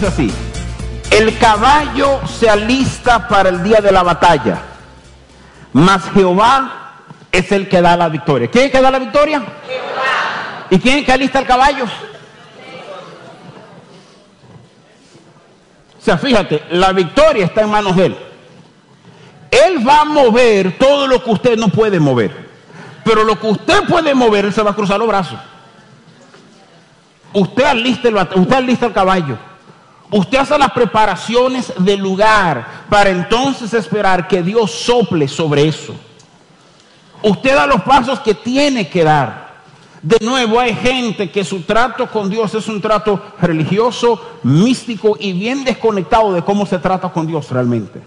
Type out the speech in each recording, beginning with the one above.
31 dice así, el caballo se alista para el día de la batalla, mas Jehová es el que da la victoria. ¿Quién es que da la victoria? Jehová. ¿Y quién es el que alista el caballo? O sea, fíjate, la victoria está en manos de Él. Él va a mover todo lo que usted no puede mover. Pero lo que usted puede mover, Él se va a cruzar los brazos. Usted alista el, usted alista el caballo. Usted hace las preparaciones del lugar para entonces esperar que Dios sople sobre eso. Usted da los pasos que tiene que dar. De nuevo, hay gente que su trato con Dios es un trato religioso, místico y bien desconectado de cómo se trata con Dios realmente.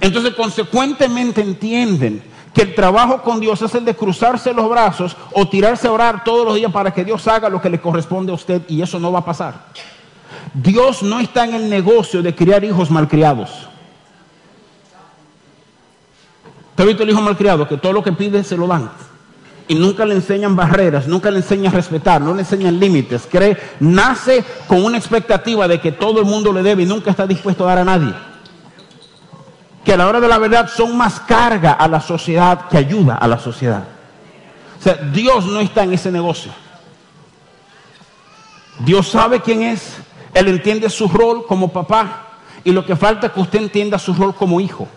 Entonces, consecuentemente entienden que el trabajo con Dios es el de cruzarse los brazos o tirarse a orar todos los días para que Dios haga lo que le corresponde a usted y eso no va a pasar. Dios no está en el negocio de criar hijos malcriados. ¿Te ha visto el hijo malcriado? Que todo lo que pide se lo dan y nunca le enseñan barreras, nunca le enseñan respetar, no le enseñan límites. Cree, nace con una expectativa de que todo el mundo le debe y nunca está dispuesto a dar a nadie. Que a la hora de la verdad son más carga a la sociedad que ayuda a la sociedad. O sea, Dios no está en ese negocio. Dios sabe quién es, Él entiende su rol como papá y lo que falta es que usted entienda su rol como hijo.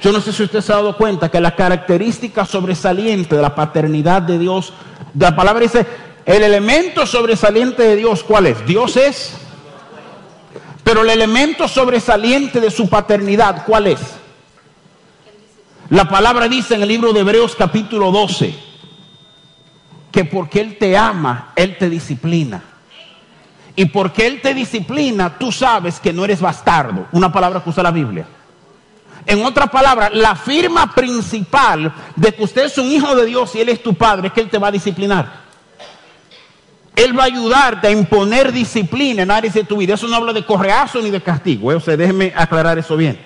Yo no sé si usted se ha dado cuenta que la característica sobresaliente de la paternidad de Dios, la palabra dice, el elemento sobresaliente de Dios, ¿cuál es? Dios es. Pero el elemento sobresaliente de su paternidad, ¿cuál es? La palabra dice en el libro de Hebreos capítulo 12, que porque Él te ama, Él te disciplina. Y porque Él te disciplina, tú sabes que no eres bastardo. Una palabra que usa la Biblia. En otras palabras, la firma principal de que usted es un hijo de Dios y Él es tu padre es que Él te va a disciplinar. Él va a ayudarte a imponer disciplina en áreas de tu vida. Eso no habla de correazo ni de castigo. ¿eh? Déjeme aclarar eso bien.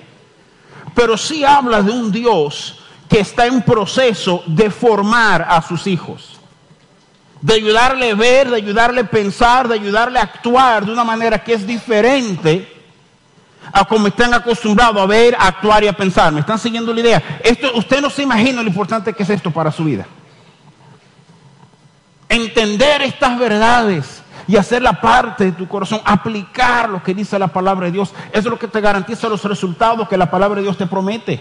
Pero sí habla de un Dios que está en proceso de formar a sus hijos. De ayudarle a ver, de ayudarle a pensar, de ayudarle a actuar de una manera que es diferente a como están acostumbrados a ver, a actuar y a pensar. ¿Me están siguiendo la idea? Esto, usted no se imagina lo importante que es esto para su vida. Entender estas verdades y hacer la parte de tu corazón, aplicar lo que dice la palabra de Dios, eso es lo que te garantiza los resultados que la palabra de Dios te promete.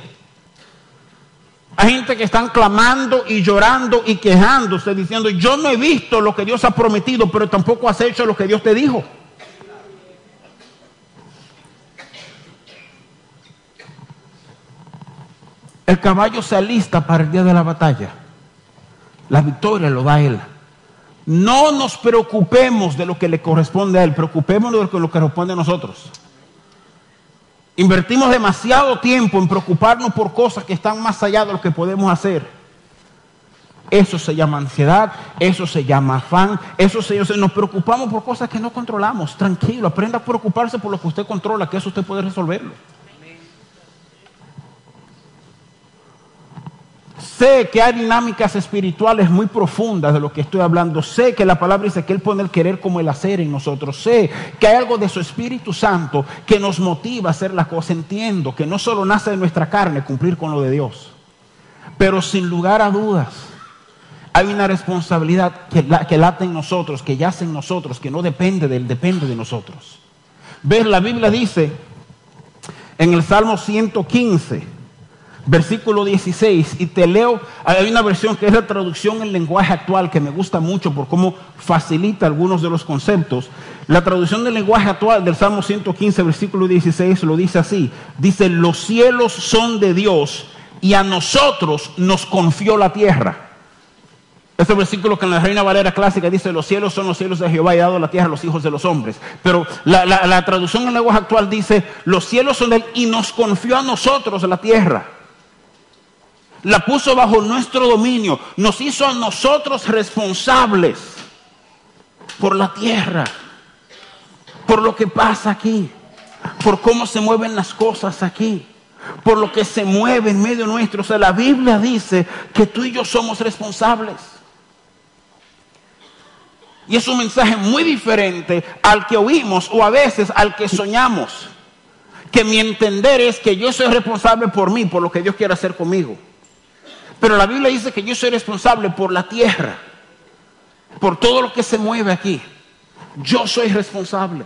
Hay gente que están clamando y llorando y quejándose diciendo, yo no he visto lo que Dios ha prometido, pero tampoco has hecho lo que Dios te dijo. El caballo se alista para el día de la batalla. La victoria lo da Él. No nos preocupemos de lo que le corresponde a Él, preocupémonos de lo que nos corresponde a nosotros. Invertimos demasiado tiempo en preocuparnos por cosas que están más allá de lo que podemos hacer. Eso se llama ansiedad, eso se llama afán, eso se, nos preocupamos por cosas que no controlamos. Tranquilo, aprenda a preocuparse por lo que usted controla, que eso usted puede resolverlo. Sé que hay dinámicas espirituales muy profundas de lo que estoy hablando. Sé que la palabra dice que Él pone el querer como el hacer en nosotros. Sé que hay algo de su Espíritu Santo que nos motiva a hacer las cosas. Entiendo que no solo nace de nuestra carne cumplir con lo de Dios. Pero sin lugar a dudas, hay una responsabilidad que, que late en nosotros, que yace en nosotros, que no depende de Él, depende de nosotros. Ver, la Biblia dice en el Salmo 115 versículo 16, y te leo, hay una versión que es la traducción en lenguaje actual que me gusta mucho por cómo facilita algunos de los conceptos. La traducción del lenguaje actual del Salmo 115, versículo 16, lo dice así, dice, los cielos son de Dios y a nosotros nos confió la tierra. Este versículo que en la Reina Valera clásica dice, los cielos son los cielos de Jehová y dado la tierra a los hijos de los hombres. Pero la, la traducción en lenguaje actual dice, los cielos son de él y nos confió a nosotros la tierra la puso bajo nuestro dominio, nos hizo a nosotros responsables por la tierra, por lo que pasa aquí, por cómo se mueven las cosas aquí, por lo que se mueve en medio nuestro. O sea, la Biblia dice que tú y yo somos responsables. Y es un mensaje muy diferente al que oímos o a veces al que soñamos. Que mi entender es que yo soy responsable por mí, por lo que Dios quiere hacer conmigo. Pero la Biblia dice que yo soy responsable por la tierra, por todo lo que se mueve aquí. Yo soy responsable.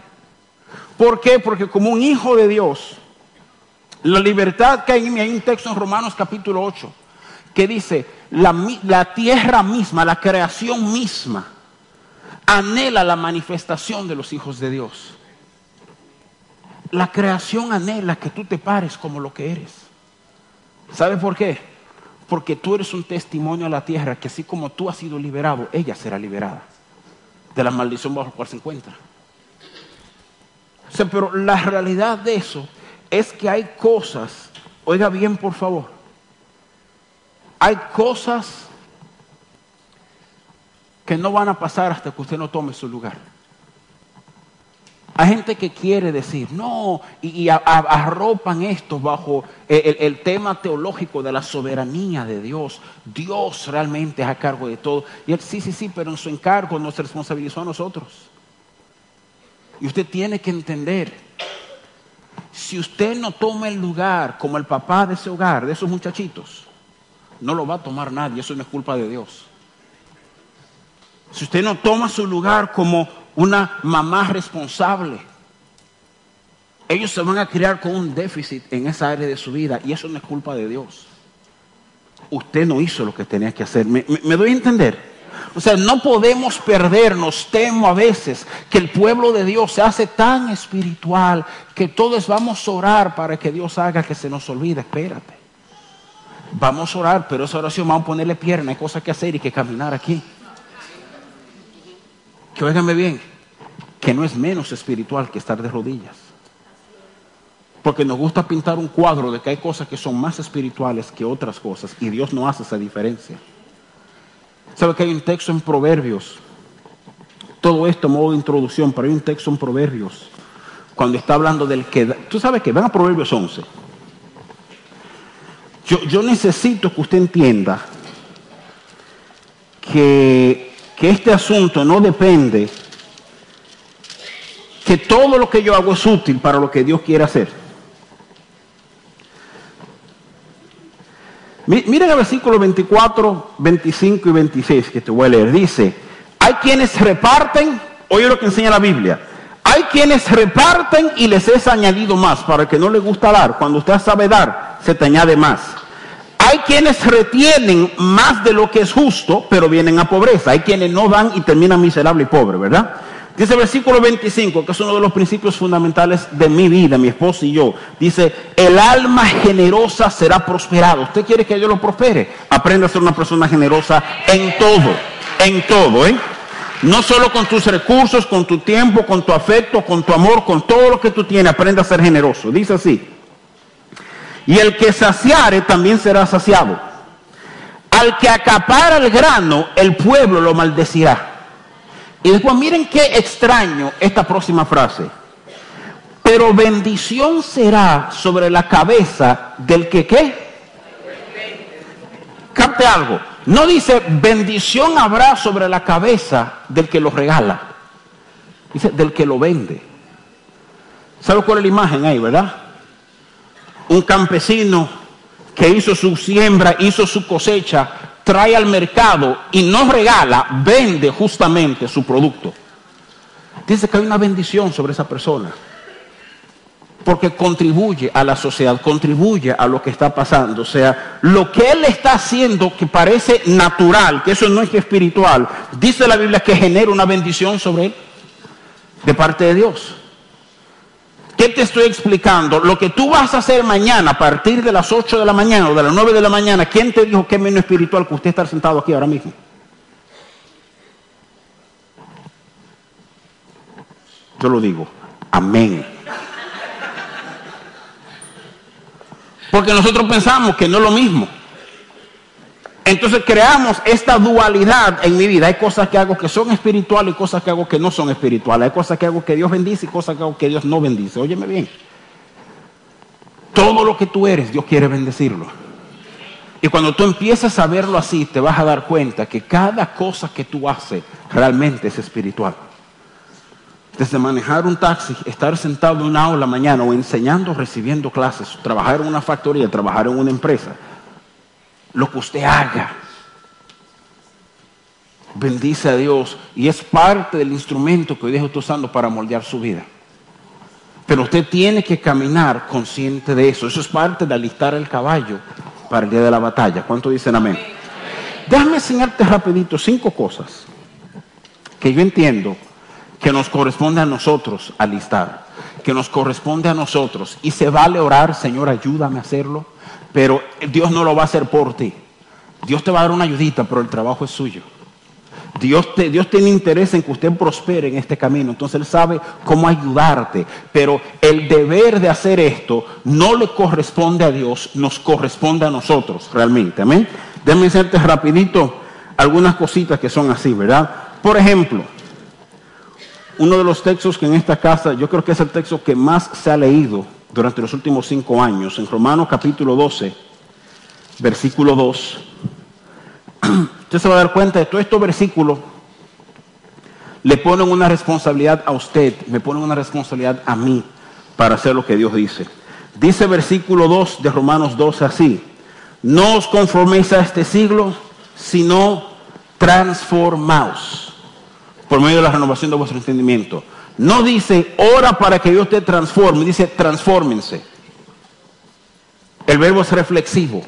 ¿Por qué? Porque como un hijo de Dios, la libertad que hay en mí, hay un texto en Romanos capítulo 8 que dice, la, la tierra misma, la creación misma, anhela la manifestación de los hijos de Dios. La creación anhela que tú te pares como lo que eres. ¿Sabes por qué? Porque tú eres un testimonio a la tierra que así como tú has sido liberado, ella será liberada de la maldición bajo la cual se encuentra. Pero la realidad de eso es que hay cosas, oiga bien por favor, hay cosas que no van a pasar hasta que usted no tome su lugar. Hay gente que quiere decir, no, y, arropan esto bajo el, el, tema teológico de la soberanía de Dios. Dios realmente es a cargo de todo. Y él, sí, sí, sí, pero en su encargo nos responsabilizó a nosotros. Y usted tiene que entender, si usted no toma el lugar como el papá de ese hogar, de esos muchachitos, no lo va a tomar nadie, eso no es culpa de Dios. Si usted no toma su lugar como una mamá responsable, ellos se van a criar con un déficit en esa área de su vida y eso no es culpa de Dios. Usted no hizo lo que tenía que hacer. ¿Me, doy a entender? O sea, no podemos perdernos. Temo a veces que el pueblo de Dios se hace tan espiritual que todos vamos a orar para que Dios haga que se nos olvide. Espérate. Vamos a orar, pero esa oración vamos a ponerle pierna, hay cosas que hacer y que caminar aquí. Que óigame bien, que no es menos espiritual que estar de rodillas. Porque nos gusta pintar un cuadro de que hay cosas que son más espirituales que otras cosas y Dios no hace esa diferencia. ¿Sabe que hay un texto en Proverbios? Todo esto modo de introducción, pero hay un texto en Proverbios cuando está hablando del que... Tú sabes que, ven a Proverbios 11. Yo, necesito que usted entienda que, que este asunto no depende, que todo lo que yo hago es útil para lo que Dios quiere hacer. Miren el versículo 24, 25 y 26 que te voy a leer. Dice, hay quienes reparten, oye lo que enseña la Biblia, hay quienes reparten y les es añadido más. Para el que no le gusta dar, cuando usted sabe dar, se te añade más. Hay quienes retienen más de lo que es justo, pero vienen a pobreza. Hay quienes no dan y terminan miserable y pobre, ¿verdad? Dice el versículo 25, que es uno de los principios fundamentales de mi vida, mi esposo y yo. Dice, el alma generosa será prosperada. ¿Usted quiere que yo lo prospere? Aprenda a ser una persona generosa en todo, en todo, ¿eh? No solo con tus recursos, con tu tiempo, con tu afecto, con tu amor, con todo lo que tú tienes, aprenda a ser generoso. Dice así. Y el que saciare también será saciado. Al que acapara el grano, el pueblo lo maldecirá. Y después miren qué extraño esta próxima frase. Pero bendición será sobre la cabeza del que qué. Capte algo. No dice bendición habrá sobre la cabeza del que lo regala. Dice del que lo vende. ¿Sabe cuál es la imagen ahí, verdad? Un campesino que hizo su siembra, hizo su cosecha, trae al mercado y no regala, vende justamente su producto. Dice que hay una bendición sobre esa persona porque contribuye a la sociedad, contribuye a lo que está pasando. O sea, lo que él está haciendo que parece natural, que eso no es espiritual, dice la Biblia que genera una bendición sobre él de parte de Dios. ¿Qué te estoy explicando? Lo que tú vas a hacer mañana a partir de las 8 de la mañana o de las 9 de la mañana, ¿quién te dijo que es menos espiritual que usted estar sentado aquí ahora mismo? Yo lo digo. Amén. Porque nosotros pensamos que no es lo mismo. Entonces creamos esta dualidad en mi vida. Hay cosas que hago que son espirituales y cosas que hago que no son espirituales. Hay cosas que hago que Dios bendice y cosas que hago que Dios no bendice. Óyeme bien. Todo lo que tú eres, Dios quiere bendecirlo. Y cuando tú empiezas a verlo así, te vas a dar cuenta que cada cosa que tú haces realmente es espiritual. Desde manejar un taxi, estar sentado en una aula mañana o enseñando, recibiendo clases, trabajar en una factoría, trabajar en una empresa, lo que usted haga, bendice a Dios y es parte del instrumento que hoy Dios está usando para moldear su vida. Pero usted tiene que caminar consciente de eso. Eso es parte de alistar el caballo para el día de la batalla. ¿Cuánto dicen amén? Déjame enseñarte rapidito cinco cosas que yo entiendo que nos corresponde a nosotros alistar, que nos corresponde a nosotros. Y se vale orar, Señor, ayúdame a hacerlo, pero Dios no lo va a hacer por ti. Dios te va a dar una ayudita, pero el trabajo es suyo. Dios, Dios tiene interés en que usted prospere en este camino, entonces Él sabe cómo ayudarte, pero el deber de hacer esto no le corresponde a Dios, nos corresponde a nosotros realmente, amén. Déjame decirte rapidito algunas cositas que son así, ¿verdad? Por ejemplo, uno de los textos que en esta casa, yo creo que es el texto que más se ha leído durante los últimos cinco años, en Romanos capítulo 12, versículo 2. Usted se va a dar cuenta de todos estos versículos le ponen una responsabilidad a usted, me ponen una responsabilidad a mí para hacer lo que Dios dice. Dice versículo 2 de Romanos 12 así, no os conforméis a este siglo, sino transformaos por medio de la renovación de vuestro entendimiento. No dice, ora para que Dios te transforme, dice, transfórmense. El verbo es reflexivo.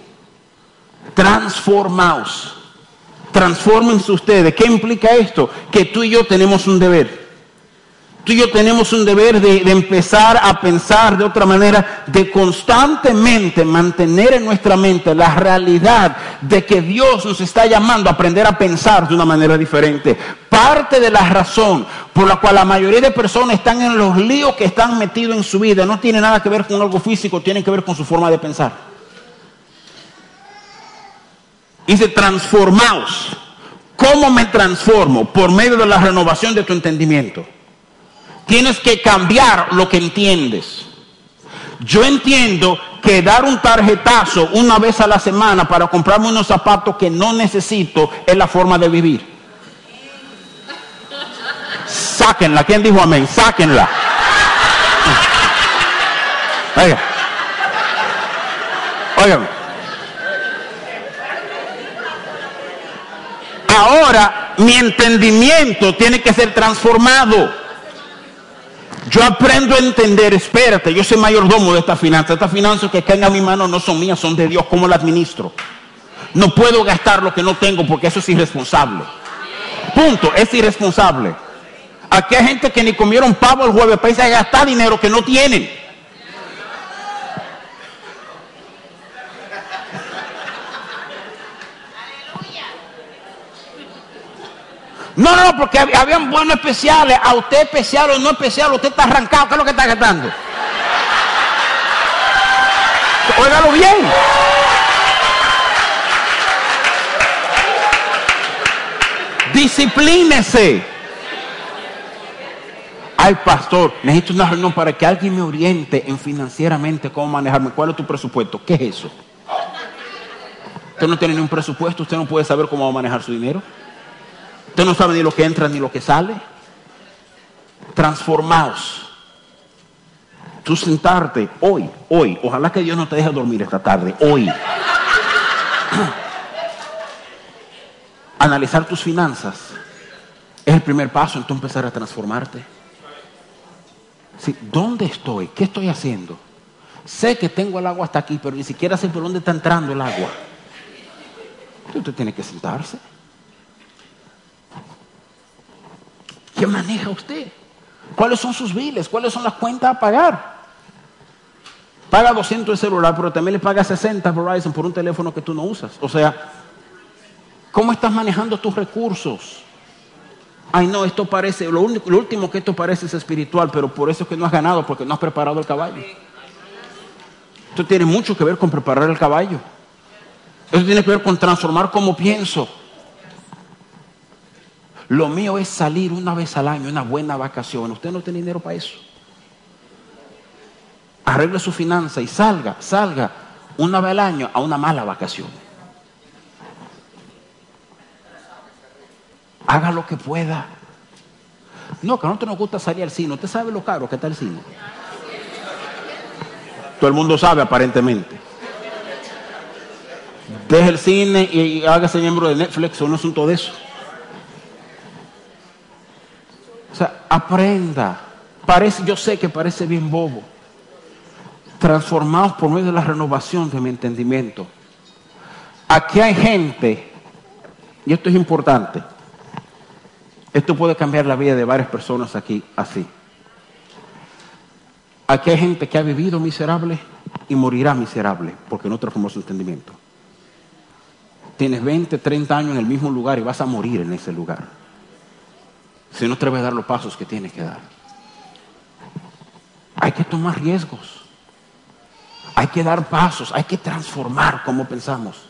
Transformaos. Transfórmense ustedes. ¿Qué implica esto? Que tú y yo tenemos un deber. Tú y yo tenemos un deber de, empezar a pensar de otra manera, de constantemente mantener en nuestra mente la realidad de que Dios nos está llamando a aprender a pensar de una manera diferente. Parte de la razón por la cual la mayoría de personas están en los líos que están metidos en su vida no tiene nada que ver con algo físico, tiene que ver con su forma de pensar. Dice, transformaos. ¿Cómo me transformo? Por medio de la renovación de tu entendimiento. Tienes que cambiar lo que entiendes. Yo entiendo que dar un tarjetazo una vez a la semana para comprarme unos zapatos que no necesito es la forma de vivir. Sáquenla. ¿Quién dijo amén? Sáquenla. Oiga. Óigame. Ahora mi entendimiento tiene que ser transformado. Yo aprendo a entender, espérate, yo soy mayordomo de esta finanza. Estas finanzas que caen a mi mano no son mías, son de Dios. ¿Cómo la administro? No puedo gastar lo que no tengo porque eso es irresponsable. Punto, es irresponsable. Aquí hay gente que ni comieron pavo el jueves para irse a gastar dinero que no tienen. No, no, porque habían buenos especiales. A usted especial o no especial, usted está arrancado. ¿Qué es lo que está gastando? Óigalo bien. Disciplínese. Ay, pastor, necesito una reunión para que alguien me oriente en financieramente cómo manejarme. ¿Cuál es tu presupuesto? ¿Qué es eso? Usted no tiene ni un presupuesto, usted no puede saber cómo va a manejar su dinero. Usted no sabe ni lo que entra ni lo que sale. Transformaos. Tú sentarte hoy, hoy. Ojalá que Dios no te deje dormir esta tarde, hoy. Analizar tus finanzas es el primer paso en tu empezar a transformarte. ¿Dónde estoy? ¿Qué estoy haciendo? Sé que tengo el agua hasta aquí, pero ni siquiera sé por dónde está entrando el agua. Usted tiene que sentarse. ¿Qué maneja usted? ¿Cuáles son sus biles? ¿Cuáles son las cuentas a pagar? Paga 200 de celular, pero también le paga 60 Verizon por un teléfono que tú no usas. O sea, ¿cómo estás manejando tus recursos? Ay, no, esto parece, lo, único, lo último que esto parece es espiritual, pero por eso es que no has ganado, porque no has preparado el caballo. Esto tiene mucho que ver con preparar el caballo. Esto tiene que ver con transformar cómo pienso. Lo mío es salir una vez al año, una buena vacación. Usted no tiene dinero para eso. Arregle su finanza y salga, salga una vez al año a una mala vacación. Haga lo que pueda. No, que a nosotros nos gusta salir al cine. Usted sabe lo caro que está el cine. Todo el mundo sabe aparentemente. Deje el cine y hágase miembro de Netflix, o no asunto de eso. Sea, aprenda. Parece, yo sé que parece bien bobo. Transformados por medio de la renovación de mi entendimiento. Aquí hay gente, y esto es importante, esto puede cambiar la vida de varias personas aquí así. Aquí hay gente que ha vivido miserable y morirá miserable porque no transformó su entendimiento. Tienes 20, 30 años en el mismo lugar y vas a morir en ese lugar. Si no te atreves a dar los pasos que tienes que dar. Hay que tomar riesgos. Hay que dar pasos. Hay que transformar como pensamos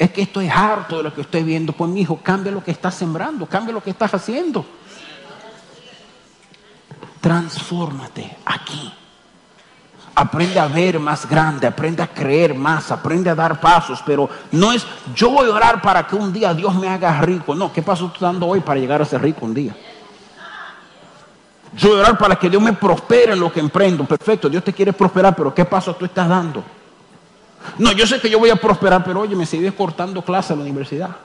es que estoy harto de lo que estoy viendo. Pues mi hijo, cambia lo que estás sembrando, cambia lo que estás haciendo. Transfórmate aquí. Aprende a ver más grande, aprende a creer más, aprende a dar pasos, pero no es yo voy a orar para que un día Dios me haga rico. No, ¿qué paso estás dando hoy para llegar a ser rico un día? Yo voy a orar para que Dios me prospere en lo que emprendo. Perfecto, Dios te quiere prosperar, pero ¿qué paso tú estás dando? No, yo sé que yo voy a prosperar, pero oye, me sigues cortando clase a la universidad.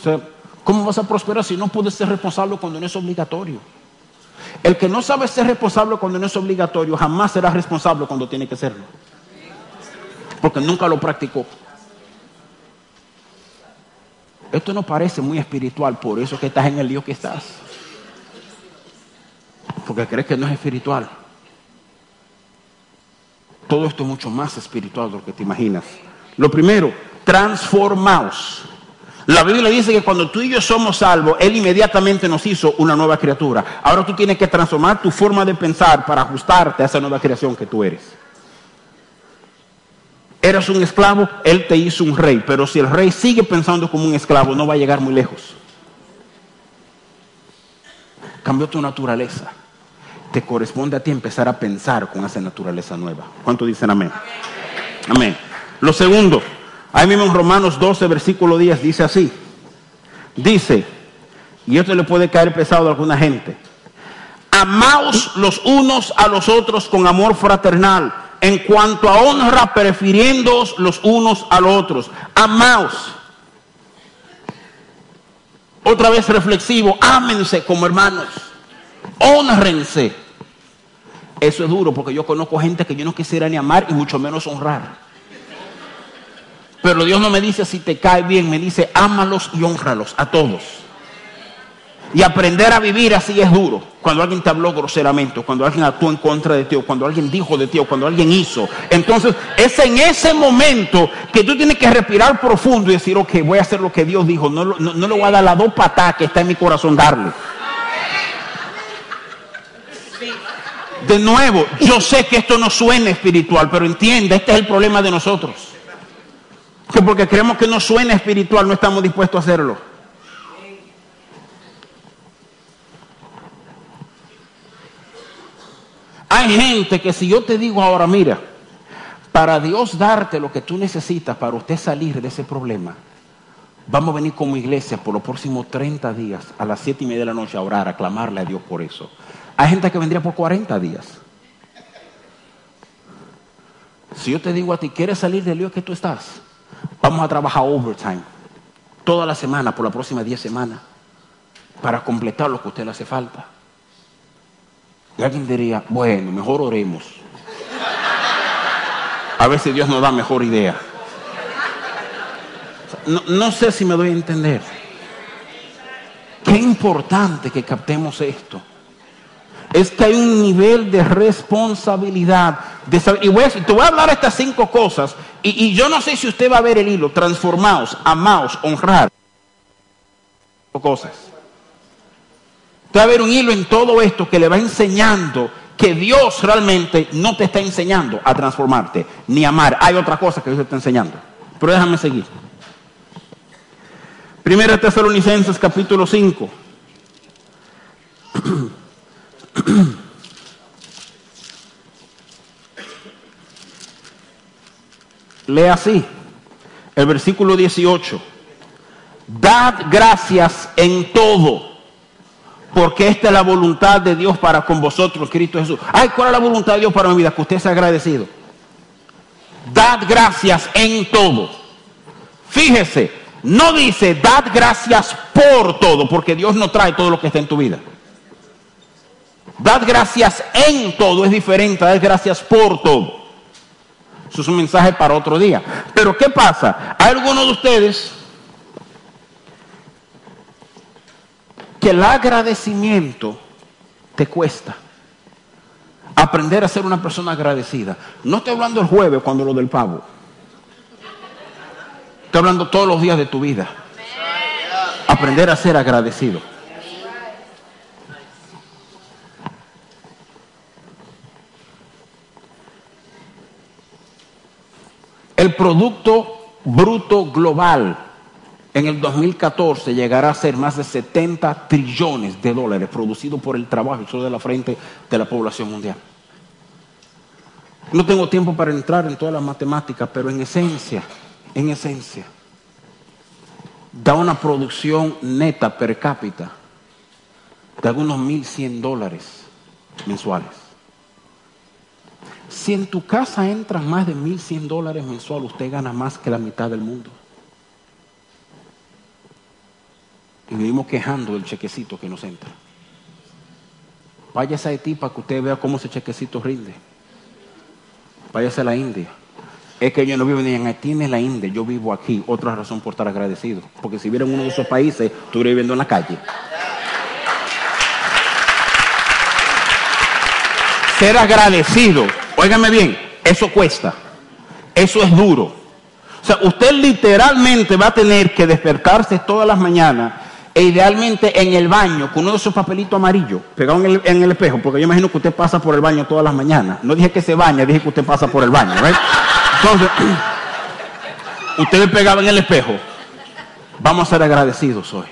O sea, ¿cómo vas a prosperar si no puedes ser responsable cuando no es obligatorio? El que no sabe ser responsable cuando no es obligatorio, jamás será responsable cuando tiene que serlo. Porque nunca lo practicó. Esto no parece muy espiritual, por eso que estás en el lío que estás. Porque crees que no es espiritual. Todo esto es mucho más espiritual de lo que te imaginas. Lo primero, transformaos. La Biblia dice que cuando tú y yo somos salvos, Él inmediatamente nos hizo una nueva criatura. Ahora tú tienes que transformar tu forma de pensar para ajustarte a esa nueva creación que tú eres. Eras un esclavo, Él te hizo un rey. Pero si el rey sigue pensando como un esclavo, no va a llegar muy lejos. Cambió tu naturaleza te corresponde a ti empezar a pensar con esa naturaleza nueva. ¿Cuánto dicen amén? Amén. Lo segundo, ahí mismo en Romanos 12, versículo 10, dice así. Dice, y esto le puede caer pesado a alguna gente, amaos los unos a los otros con amor fraternal, en cuanto a honra, prefiriéndoos los unos a los otros. Amaos. Otra vez reflexivo, ámense como hermanos, honrense. Eso es duro porque yo conozco gente que yo no quisiera ni amar y mucho menos honrar. Pero Dios no me dice si te cae bien, me dice ámalos y honralos a todos. Y aprender a vivir así es duro. Cuando alguien te habló groseramente, cuando alguien actuó en contra de ti, o cuando alguien dijo de ti, o cuando alguien hizo. Entonces, es en ese momento que tú tienes que respirar profundo y decir, ok, voy a hacer lo que Dios dijo. No, no, no le voy a dar las dos patadas que está en mi corazón darle. De nuevo, yo sé que esto no suena espiritual, pero entienda, este es el problema de nosotros. Que porque creemos que no suena espiritual, no estamos dispuestos a hacerlo. Hay gente que si yo te digo ahora, mira, para Dios darte lo que tú necesitas para usted salir de ese problema, vamos a venir como iglesia por los próximos 30 días a las 7 y media de la noche a orar, a clamarle a Dios por eso. Hay gente que vendría por 40 días. Si yo te digo a ti, ¿quieres salir del lío que tú estás? Vamos a trabajar overtime toda la semana por la próxima 10 semanas para completar lo que a usted le hace falta. Y alguien diría, bueno, mejor oremos. A si Dios nos da mejor idea. No, no sé si me doy a entender. Qué importante que captemos esto es que hay un nivel de responsabilidad. De y voy a, te voy a hablar estas cinco cosas. Y, yo no sé si usted va a ver el hilo. Transformaos, amaos, honrar. Cosas. Usted va a ver un hilo en todo esto que le va enseñando que Dios realmente no te está enseñando a transformarte, ni amar. Hay otra cosa que Dios te está enseñando. Pero déjame seguir. Primera Tesalonicenses capítulo 5. Lea así, el versículo 18. dad gracias en todo, porque esta es la voluntad de Dios para con vosotros, Cristo Jesús. Ay, ¿cuál es la voluntad de Dios para mi vida? Que usted sea agradecido. Dad gracias en todo. Fíjese, no dice dad gracias por todo, porque Dios no trae todo lo que está en tu vida. Dad gracias en todo es diferente, dad gracias por todo. Eso es un mensaje para otro día. Pero ¿qué pasa? Hay algunos de ustedes que el agradecimiento te cuesta. Aprender a ser una persona agradecida. No estoy hablando el jueves cuando lo del pavo. Estoy hablando todos los días de tu vida. Aprender a ser agradecido. El Producto Bruto Global en el 2014 llegará a ser más de 70 trillones de dólares producidos por el trabajo y de la frente de la población mundial. No tengo tiempo para entrar en todas las matemáticas, pero en esencia, en esencia, da una producción neta per cápita de algunos 1.100 dólares mensuales. Si en tu casa entran más de 1.100 dólares mensual, usted gana más que la mitad del mundo. Y vivimos quejando del chequecito que nos entra. Váyase a Haití para que usted vea cómo ese chequecito rinde. Váyase a la India. Es que yo no vivo ni en Haití ni en la India, yo vivo aquí. Otra razón por estar agradecido. Porque si viviera en uno de esos países, estuviera viviendo en la calle. Ser agradecido, óigame bien, eso cuesta. Eso es duro. O sea, usted literalmente va a tener que despertarse todas las mañanas e idealmente en el baño con uno de esos papelitos amarillos pegados en el, espejo, porque yo imagino que usted pasa por el baño todas las mañanas. No dije que se baña, dije que usted pasa por el baño, ¿right? Entonces, usted le en el espejo. Vamos a ser agradecidos hoy.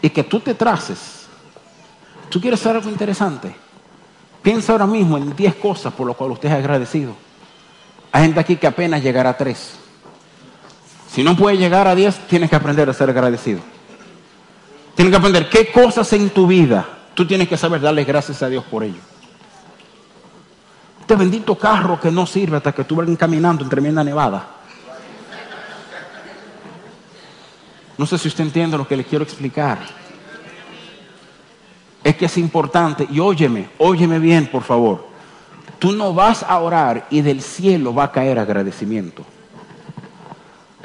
Y que tú te traces. ¿Tú quieres hacer algo interesante? Piensa ahora mismo en 10 cosas por las cuales usted es agradecido. Hay gente aquí que apenas llegará a 3. Si no puede llegar a 10, tienes que aprender a ser agradecido. Tienes que aprender qué cosas en tu vida tú tienes que saber darle gracias a Dios por ello. Este bendito carro que no sirve hasta que tú vayas caminando en tremenda nevada. No sé si usted entiende lo que le quiero explicar. Es que es importante, y óyeme, óyeme bien, por favor. Tú no vas a orar y del cielo va a caer agradecimiento.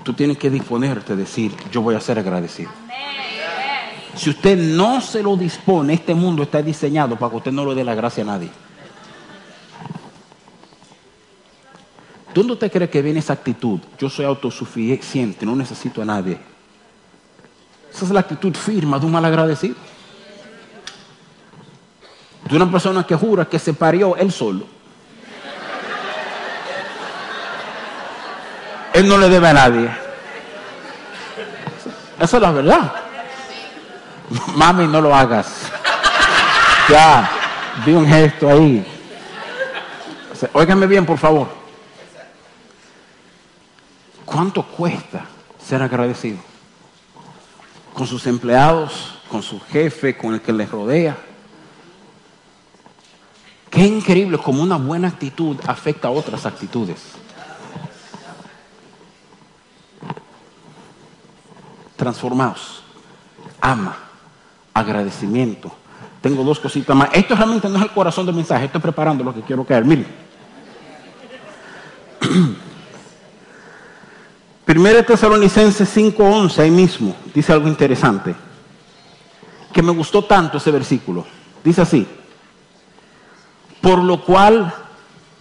Tú tienes que disponerte a decir, yo voy a ser agradecido. Si usted no se lo dispone, este mundo está diseñado para que usted no le dé la gracia a nadie. ¿Dónde usted cree que viene esa actitud? Yo soy autosuficiente, no necesito a nadie. Esa es la actitud firma de un malagradecido. De una persona que jura que se parió él solo. Él no le debe a nadie. Esa es la verdad. Mami, no lo hagas. Ya, vi un gesto ahí. Óigame bien, por favor. ¿Cuánto cuesta ser agradecido? Con sus empleados, con su jefe, con el que les rodea. Qué increíble como una buena actitud afecta a otras actitudes. Transformaos. Ama. Agradecimiento. Tengo dos cositas más. Esto realmente no es el corazón del mensaje. Estoy preparando lo que quiero caer. Miren. Primera Tesalonicenses 5:11, ahí mismo, dice algo interesante. Que me gustó tanto ese versículo. Dice así. Por lo cual,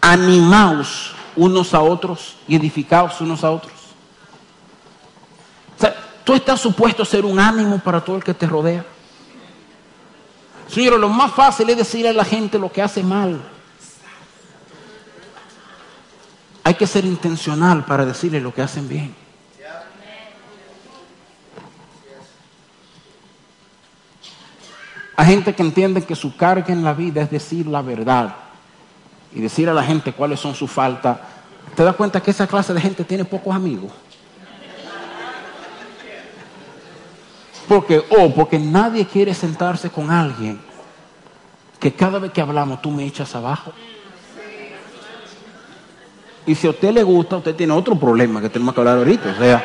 animaos unos a otros y edificaos unos a otros. O sea, tú estás supuesto a ser un ánimo para todo el que te rodea. Señor, lo más fácil es decirle a la gente lo que hace mal. Hay que ser intencional para decirle lo que hacen bien. Hay gente que entiende que su carga en la vida es decir la verdad y decir a la gente cuáles son sus faltas. ¿Te das cuenta que esa clase de gente tiene pocos amigos? Porque, oh, porque nadie quiere sentarse con alguien que cada vez que hablamos tú me echas abajo. Y si a usted le gusta, usted tiene otro problema que tenemos que hablar ahorita. O sea,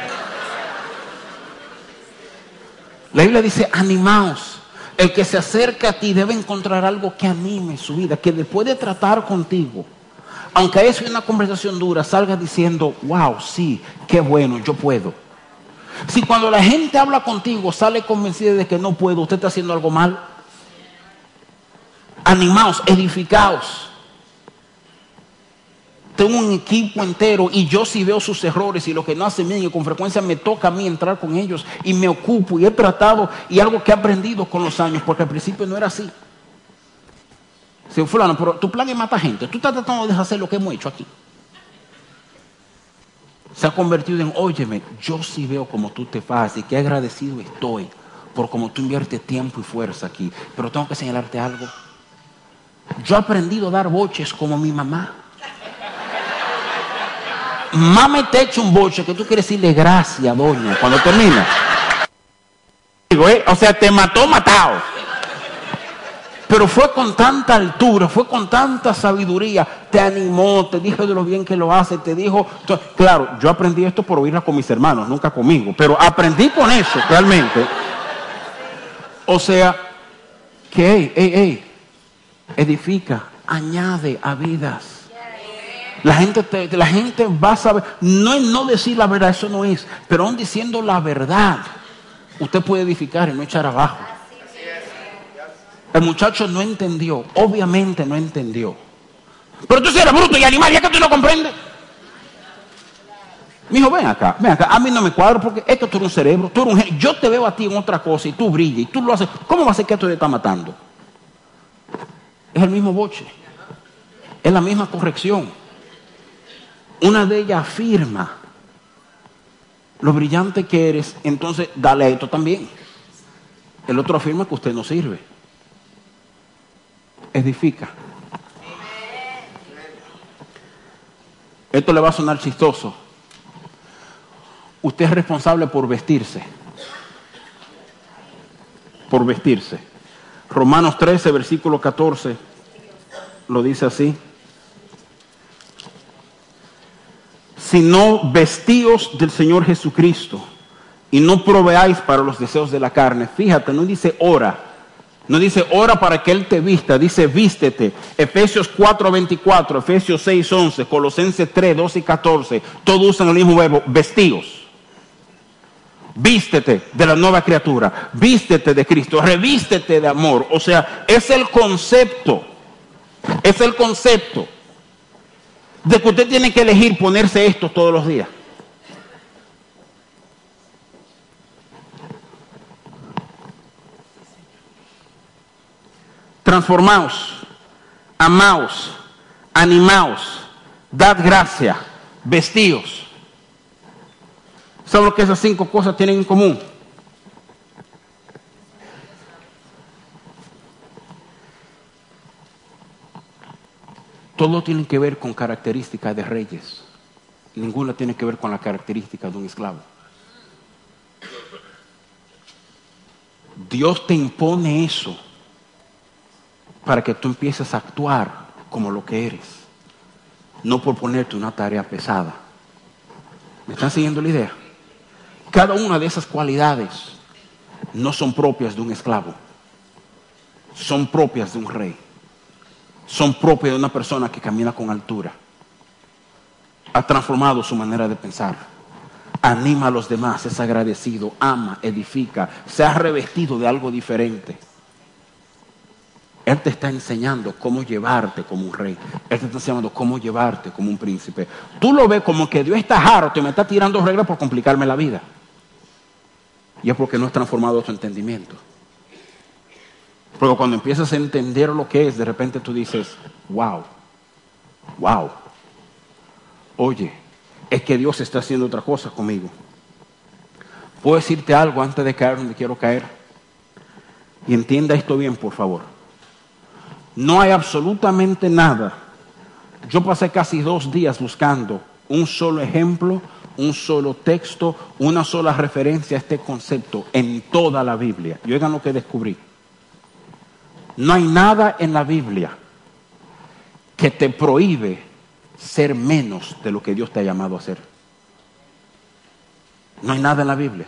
la Biblia dice, animaos. El que se acerca a ti debe encontrar algo que anime su vida, que después de tratar contigo, aunque es una conversación dura, salga diciendo, wow, sí, qué bueno, yo puedo. Si cuando la gente habla contigo sale convencida de que no puedo, usted está haciendo algo mal. Animaos, edificaos tengo un equipo entero y yo sí veo sus errores y lo que no hacen bien y con frecuencia me toca a mí entrar con ellos y me ocupo y he tratado y algo que he aprendido con los años, porque al principio no era así. Si fulano, pero tu plan es matar gente, tú estás tratando de hacer lo que hemos hecho aquí. Se ha convertido en, óyeme, yo sí veo como tú te vas y qué agradecido estoy por cómo tú inviertes tiempo y fuerza aquí. Pero tengo que señalarte algo. Yo he aprendido a dar boches como mi mamá. Mame te echa un boche que tú quieres decirle gracias, doña, cuando termina. ¿eh? O sea, te mató matado. Pero fue con tanta altura, fue con tanta sabiduría, te animó, te dijo de lo bien que lo hace, te dijo, claro, yo aprendí esto por oírla con mis hermanos, nunca conmigo, pero aprendí con eso realmente. O sea, que, hey, hey, hey, edifica, añade a vidas. La gente, la gente va a saber, no es no decir la verdad, eso no es, pero aún diciendo la verdad, usted puede edificar y no echar abajo. El muchacho no entendió, obviamente no entendió. Pero tú eres bruto y animal, ya que tú no comprendes. Mi hijo, ven acá, ven acá. A mí no me cuadro porque esto tú eres un cerebro, tú eres un Yo te veo a ti en otra cosa y tú brillas y tú lo haces. ¿Cómo va a ser que esto te está matando? Es el mismo boche. Es la misma corrección. Una de ellas afirma lo brillante que eres, entonces dale esto también. El otro afirma que usted no sirve. Edifica. Esto le va a sonar chistoso. Usted es responsable por vestirse. Por vestirse. Romanos 13, versículo 14, lo dice así. Sino vestíos del Señor Jesucristo y no proveáis para los deseos de la carne. Fíjate, no dice ora, no dice ora para que Él te vista, dice vístete. Efesios 4:24, Efesios 6:11, Colosenses 3, 12 y 14, todos usan el mismo verbo, vestíos. Vístete de la nueva criatura, vístete de Cristo, revístete de amor. O sea, es el concepto, es el concepto de que usted tiene que elegir ponerse esto todos los días. Transformaos, amaos, animaos, dad gracia, vestíos. ¿Saben lo que esas cinco cosas tienen en común? Todo tiene que ver con características de reyes. Ninguna tiene que ver con la característica de un esclavo. Dios te impone eso para que tú empieces a actuar como lo que eres, no por ponerte una tarea pesada. ¿Me están siguiendo la idea? Cada una de esas cualidades no son propias de un esclavo, son propias de un rey son propias de una persona que camina con altura. Ha transformado su manera de pensar. Anima a los demás, es agradecido, ama, edifica, se ha revestido de algo diferente. Él te está enseñando cómo llevarte como un rey. Él te está enseñando cómo llevarte como un príncipe. Tú lo ves como que Dios está harto y me está tirando reglas por complicarme la vida. Y es porque no has transformado tu entendimiento. Porque cuando empiezas a entender lo que es, de repente tú dices, wow, wow. Oye, es que Dios está haciendo otra cosa conmigo. ¿Puedo decirte algo antes de caer donde quiero caer? Y entienda esto bien, por favor. No hay absolutamente nada. Yo pasé casi dos días buscando un solo ejemplo, un solo texto, una sola referencia a este concepto en toda la Biblia. Y oigan lo que descubrí. No hay nada en la Biblia que te prohíbe ser menos de lo que Dios te ha llamado a ser. No hay nada en la Biblia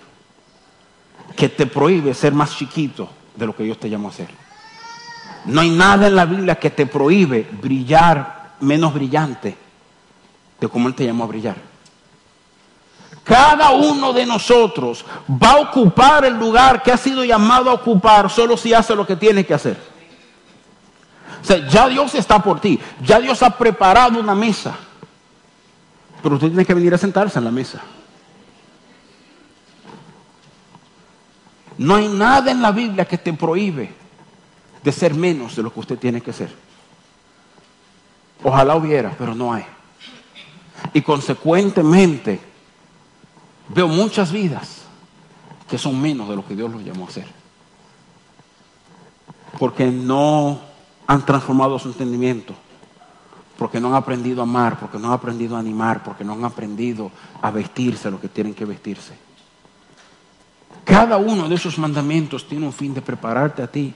que te prohíbe ser más chiquito de lo que Dios te llamó a ser. No hay nada en la Biblia que te prohíbe brillar menos brillante de como Él te llamó a brillar. Cada uno de nosotros va a ocupar el lugar que ha sido llamado a ocupar solo si hace lo que tiene que hacer. O sea, ya Dios está por ti, ya Dios ha preparado una mesa, pero usted tiene que venir a sentarse en la mesa. No hay nada en la Biblia que te prohíbe de ser menos de lo que usted tiene que ser. Ojalá hubiera, pero no hay. Y consecuentemente veo muchas vidas que son menos de lo que Dios los llamó a ser. Porque no han transformado su entendimiento, porque no han aprendido a amar, porque no han aprendido a animar, porque no han aprendido a vestirse lo que tienen que vestirse. Cada uno de esos mandamientos tiene un fin de prepararte a ti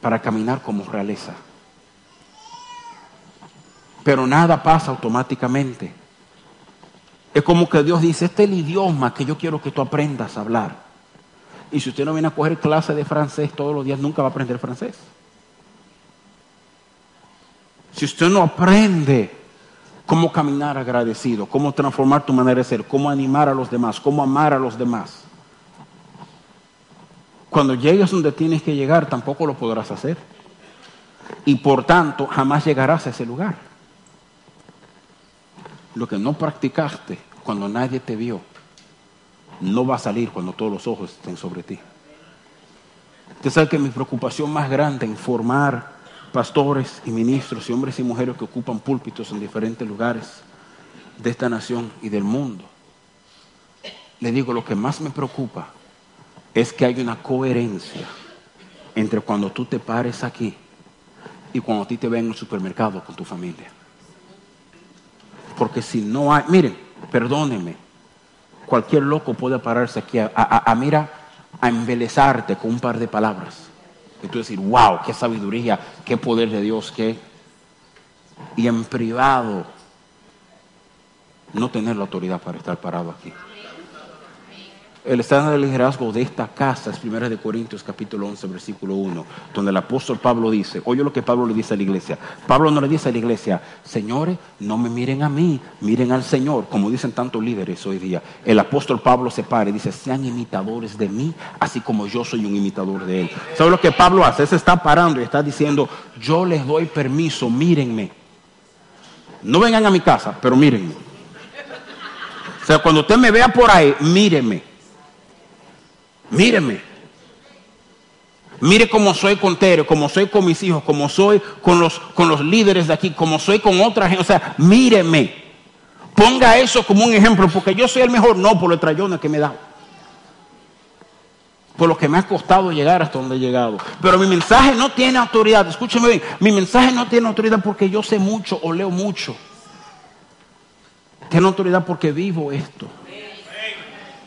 para caminar como realeza. Pero nada pasa automáticamente. Es como que Dios dice, este es el idioma que yo quiero que tú aprendas a hablar. Y si usted no viene a coger clase de francés todos los días, nunca va a aprender francés. Si usted no aprende cómo caminar agradecido, cómo transformar tu manera de ser, cómo animar a los demás, cómo amar a los demás, cuando llegues donde tienes que llegar, tampoco lo podrás hacer. Y por tanto, jamás llegarás a ese lugar. Lo que no practicaste cuando nadie te vio, no va a salir cuando todos los ojos estén sobre ti. Usted sabe que mi preocupación más grande en formar pastores y ministros y hombres y mujeres que ocupan púlpitos en diferentes lugares de esta nación y del mundo. Le digo, lo que más me preocupa es que hay una coherencia entre cuando tú te pares aquí y cuando a ti te ven en el supermercado con tu familia. Porque si no hay, miren, perdónenme, cualquier loco puede pararse aquí a, a, mira, a embelezarte con un par de palabras. Y tú decir, wow, qué sabiduría, qué poder de Dios, qué. Y en privado, no tener la autoridad para estar parado aquí. El estándar de liderazgo de esta casa es 1 de Corintios capítulo 11 versículo 1, donde el apóstol Pablo dice, oye lo que Pablo le dice a la iglesia. Pablo no le dice a la iglesia, señores, no me miren a mí, miren al Señor, como dicen tantos líderes hoy día. El apóstol Pablo se para y dice, sean imitadores de mí, así como yo soy un imitador de él. ¿Sabe lo que Pablo hace? Se está parando y está diciendo, yo les doy permiso, mírenme. No vengan a mi casa, pero mírenme. O sea, cuando usted me vea por ahí, míreme. Míreme. Mire cómo soy con Tere, cómo soy con mis hijos, cómo soy con los, con los líderes de aquí, cómo soy con otra gente. O sea, míreme. Ponga eso como un ejemplo, porque yo soy el mejor, no por el trayón que me da. Por lo que me ha costado llegar hasta donde he llegado. Pero mi mensaje no tiene autoridad. Escúcheme bien, mi mensaje no tiene autoridad porque yo sé mucho o leo mucho. Tiene autoridad porque vivo esto.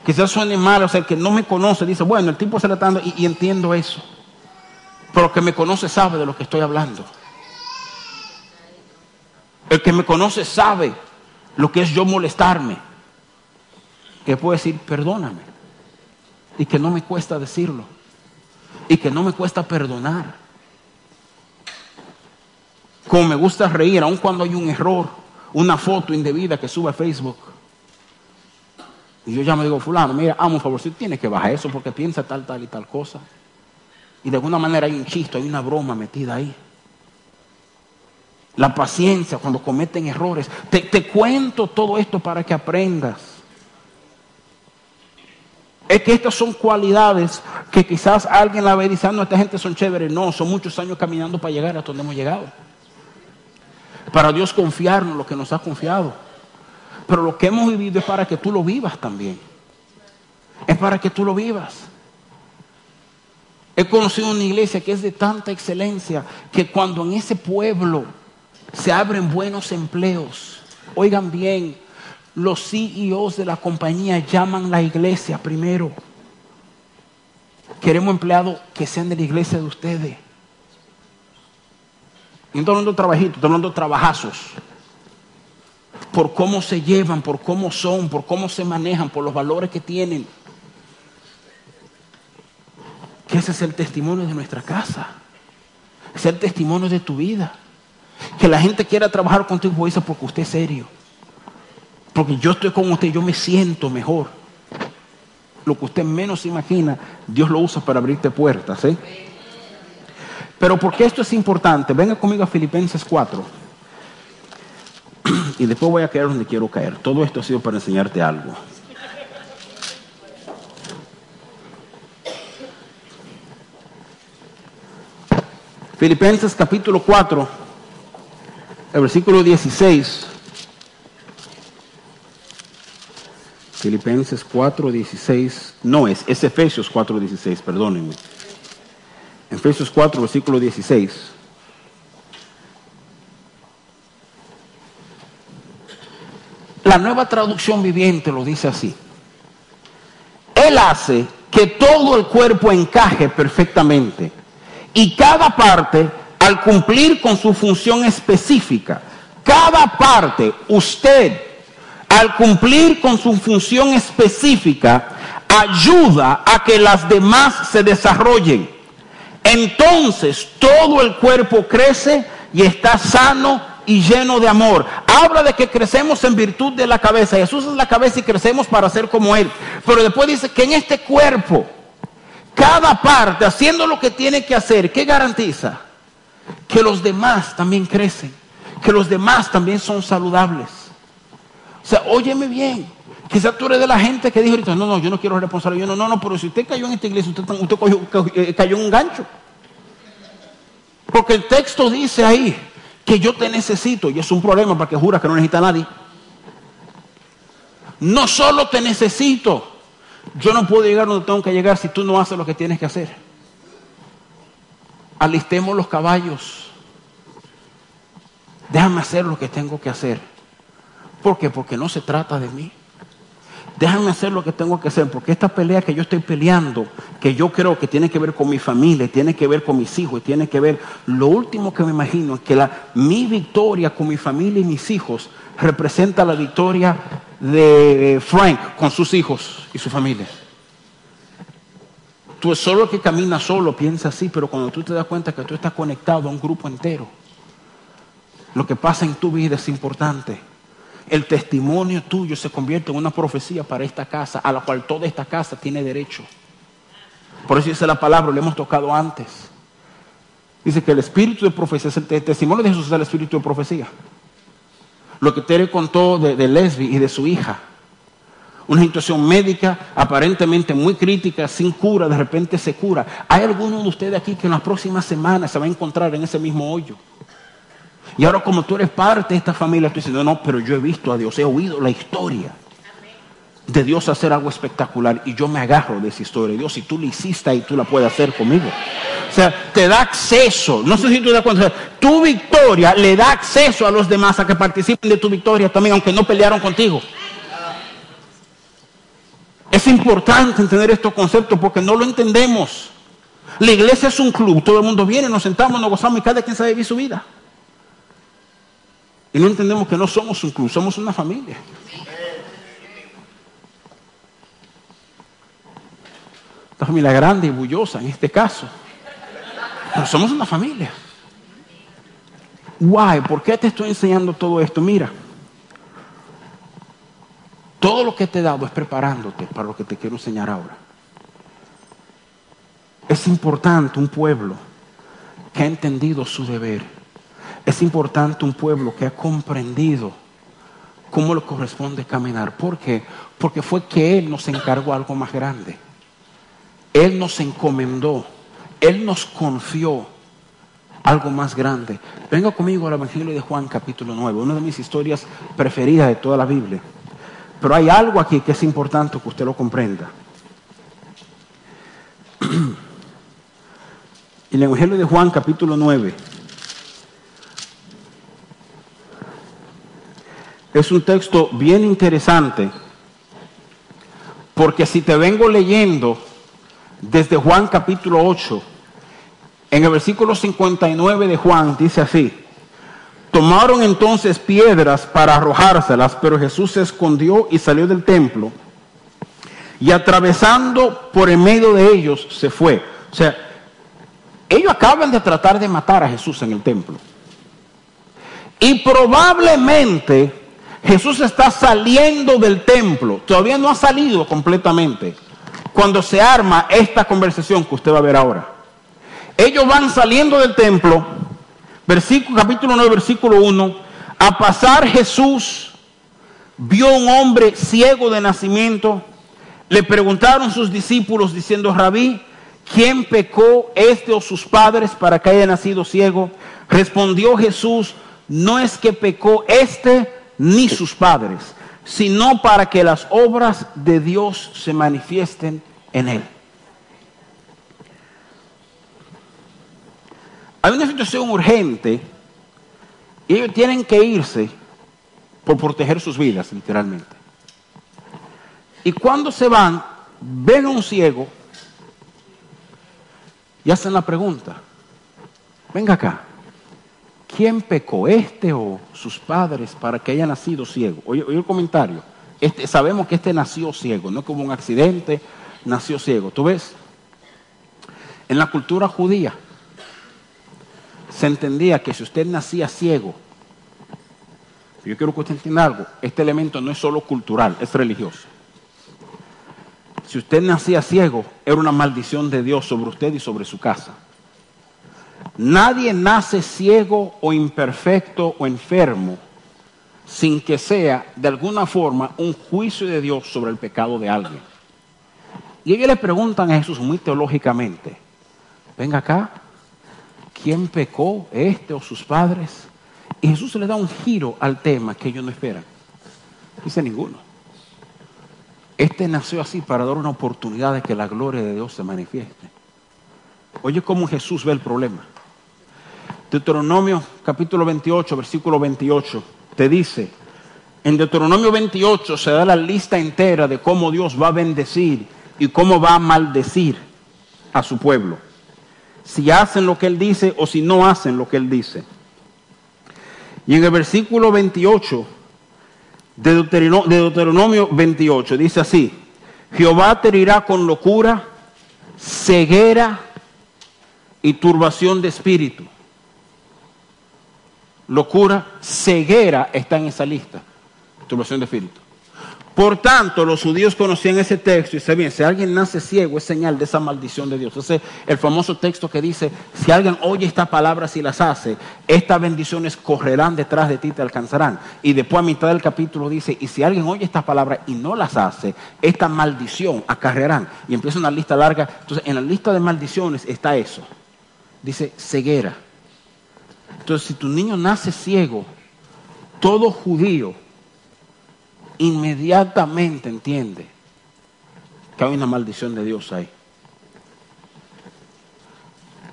Quizás suene mal, o sea, el que no me conoce dice, bueno, el tipo se le está dando, y, y entiendo eso. Pero el que me conoce sabe de lo que estoy hablando. El que me conoce sabe lo que es yo molestarme. Que puede decir, perdóname. Y que no me cuesta decirlo. Y que no me cuesta perdonar. Como me gusta reír, aun cuando hay un error, una foto indebida que sube a Facebook. Y yo ya me digo, fulano, mira, amo un favor, si tienes que bajar eso porque piensa tal, tal y tal cosa. Y de alguna manera hay un chiste, hay una broma metida ahí. La paciencia cuando cometen errores. Te, te cuento todo esto para que aprendas. Es que estas son cualidades que quizás alguien la ve diciendo, ah, esta gente son chéveres. No, son muchos años caminando para llegar a donde hemos llegado. Para Dios confiarnos lo que nos ha confiado. Pero lo que hemos vivido es para que tú lo vivas también. Es para que tú lo vivas. He conocido una iglesia que es de tanta excelencia que cuando en ese pueblo se abren buenos empleos, oigan bien, los CEOs de la compañía llaman la iglesia primero. Queremos empleados que sean de la iglesia de ustedes. No estoy hablando de trabajitos, estoy hablando de trabajazos. Por cómo se llevan, por cómo son, por cómo se manejan, por los valores que tienen. Que ese es el testimonio de nuestra casa. Es el testimonio de tu vida. Que la gente quiera trabajar contigo dice porque usted es serio. Porque yo estoy con usted, yo me siento mejor. Lo que usted menos imagina, Dios lo usa para abrirte puertas. ¿eh? Pero porque esto es importante, venga conmigo a Filipenses 4. Y después voy a caer donde quiero caer. Todo esto ha sido para enseñarte algo. Filipenses capítulo 4, el versículo 16. Filipenses 4, 16. No es, es Efesios 4, 16, perdónenme. Efesios 4, versículo 16. La nueva traducción viviente lo dice así. Él hace que todo el cuerpo encaje perfectamente y cada parte al cumplir con su función específica, cada parte, usted, al cumplir con su función específica, ayuda a que las demás se desarrollen. Entonces todo el cuerpo crece y está sano y lleno de amor. Habla de que crecemos en virtud de la cabeza. Jesús es la cabeza y crecemos para ser como Él. Pero después dice que en este cuerpo, cada parte haciendo lo que tiene que hacer, ¿qué garantiza? Que los demás también crecen, que los demás también son saludables. O sea, óyeme bien. Quizás tú eres de la gente que dijo ahorita, no, no, yo no quiero responsable. Yo no, no, no, pero si usted cayó en esta iglesia, usted, usted eh, cayó en un gancho. Porque el texto dice ahí que yo te necesito, y es un problema para que juras que no necesita a nadie. No solo te necesito, yo no puedo llegar donde tengo que llegar si tú no haces lo que tienes que hacer. Alistemos los caballos. Déjame hacer lo que tengo que hacer. ¿Por qué? Porque no se trata de mí. Déjame hacer lo que tengo que hacer, porque esta pelea que yo estoy peleando, que yo creo que tiene que ver con mi familia, tiene que ver con mis hijos, tiene que ver, lo último que me imagino es que la, mi victoria con mi familia y mis hijos representa la victoria de Frank con sus hijos y su familia. Tú solo que camina solo, piensa así, pero cuando tú te das cuenta que tú estás conectado a un grupo entero, lo que pasa en tu vida es importante. El testimonio tuyo se convierte en una profecía para esta casa, a la cual toda esta casa tiene derecho. Por eso dice la palabra, lo hemos tocado antes. Dice que el espíritu de profecía, el testimonio de Jesús es el espíritu de profecía. Lo que Tere contó de, de Lesbi y de su hija. Una situación médica aparentemente muy crítica, sin cura, de repente se cura. ¿Hay alguno de ustedes aquí que en las próximas semanas se va a encontrar en ese mismo hoyo? Y ahora como tú eres parte de esta familia, tú dices, no, pero yo he visto a Dios, he oído la historia de Dios hacer algo espectacular y yo me agarro de esa historia. Dios, si tú la hiciste y tú la puedes hacer conmigo. O sea, te da acceso. No sé si tú te das cuenta. Tu victoria le da acceso a los demás a que participen de tu victoria también, aunque no pelearon contigo. Es importante entender estos conceptos porque no lo entendemos. La iglesia es un club, todo el mundo viene, nos sentamos, nos gozamos y cada quien sabe vivir su vida. Y no entendemos que no somos un club, somos una familia. Una familia grande y bullosa en este caso. Pero somos una familia. Why? ¿Por qué te estoy enseñando todo esto? Mira, todo lo que te he dado es preparándote para lo que te quiero enseñar ahora. Es importante un pueblo que ha entendido su deber. Es importante un pueblo que ha comprendido cómo le corresponde caminar. ¿Por qué? Porque fue que Él nos encargó algo más grande. Él nos encomendó él nos confió algo más grande. Venga conmigo al Evangelio de Juan capítulo 9, una de mis historias preferidas de toda la Biblia. Pero hay algo aquí que es importante que usted lo comprenda. En el Evangelio de Juan capítulo 9, es un texto bien interesante, porque si te vengo leyendo desde Juan capítulo 8, en el versículo 59 de Juan dice así, tomaron entonces piedras para arrojárselas, pero Jesús se escondió y salió del templo y atravesando por en medio de ellos se fue. O sea, ellos acaban de tratar de matar a Jesús en el templo. Y probablemente Jesús está saliendo del templo, todavía no ha salido completamente, cuando se arma esta conversación que usted va a ver ahora. Ellos van saliendo del templo, versículo, capítulo 9, versículo 1, a pasar Jesús, vio un hombre ciego de nacimiento, le preguntaron sus discípulos diciendo, rabí, ¿quién pecó este o sus padres para que haya nacido ciego? Respondió Jesús, no es que pecó este ni sus padres, sino para que las obras de Dios se manifiesten en él. Hay una situación urgente y ellos tienen que irse por proteger sus vidas, literalmente. Y cuando se van, ven a un ciego y hacen la pregunta, venga acá, ¿quién pecó, este o sus padres, para que haya nacido ciego? Oye, el comentario, este, sabemos que este nació ciego, no como un accidente, nació ciego. ¿Tú ves? En la cultura judía se entendía que si usted nacía ciego, yo quiero que usted entienda algo, este elemento no es solo cultural, es religioso. Si usted nacía ciego, era una maldición de Dios sobre usted y sobre su casa. Nadie nace ciego o imperfecto o enfermo sin que sea de alguna forma un juicio de Dios sobre el pecado de alguien. Y ellos le preguntan a Jesús muy teológicamente, venga acá, ¿quién pecó, este o sus padres? Y Jesús le da un giro al tema que ellos no esperan. Dice ninguno. Este nació así para dar una oportunidad de que la gloria de Dios se manifieste. Oye cómo Jesús ve el problema. Deuteronomio capítulo 28, versículo 28, te dice, en Deuteronomio 28 se da la lista entera de cómo Dios va a bendecir y cómo va a maldecir a su pueblo. Si hacen lo que Él dice o si no hacen lo que Él dice. Y en el versículo 28 de Deuteronomio, 28 dice así, Jehová te herirá con locura, ceguera y turbación de espíritu locura, ceguera está en esa lista. Turbación de espíritu. Por tanto, los judíos conocían ese texto y sabían, si alguien nace ciego es señal de esa maldición de Dios. Ese el famoso texto que dice, si alguien oye estas palabras y las hace, estas bendiciones correrán detrás de ti y te alcanzarán. Y después a mitad del capítulo dice, y si alguien oye estas palabras y no las hace, esta maldición acarrearán. Y empieza una lista larga. Entonces, en la lista de maldiciones está eso. Dice ceguera entonces, si tu niño nace ciego, todo judío inmediatamente entiende que hay una maldición de Dios ahí.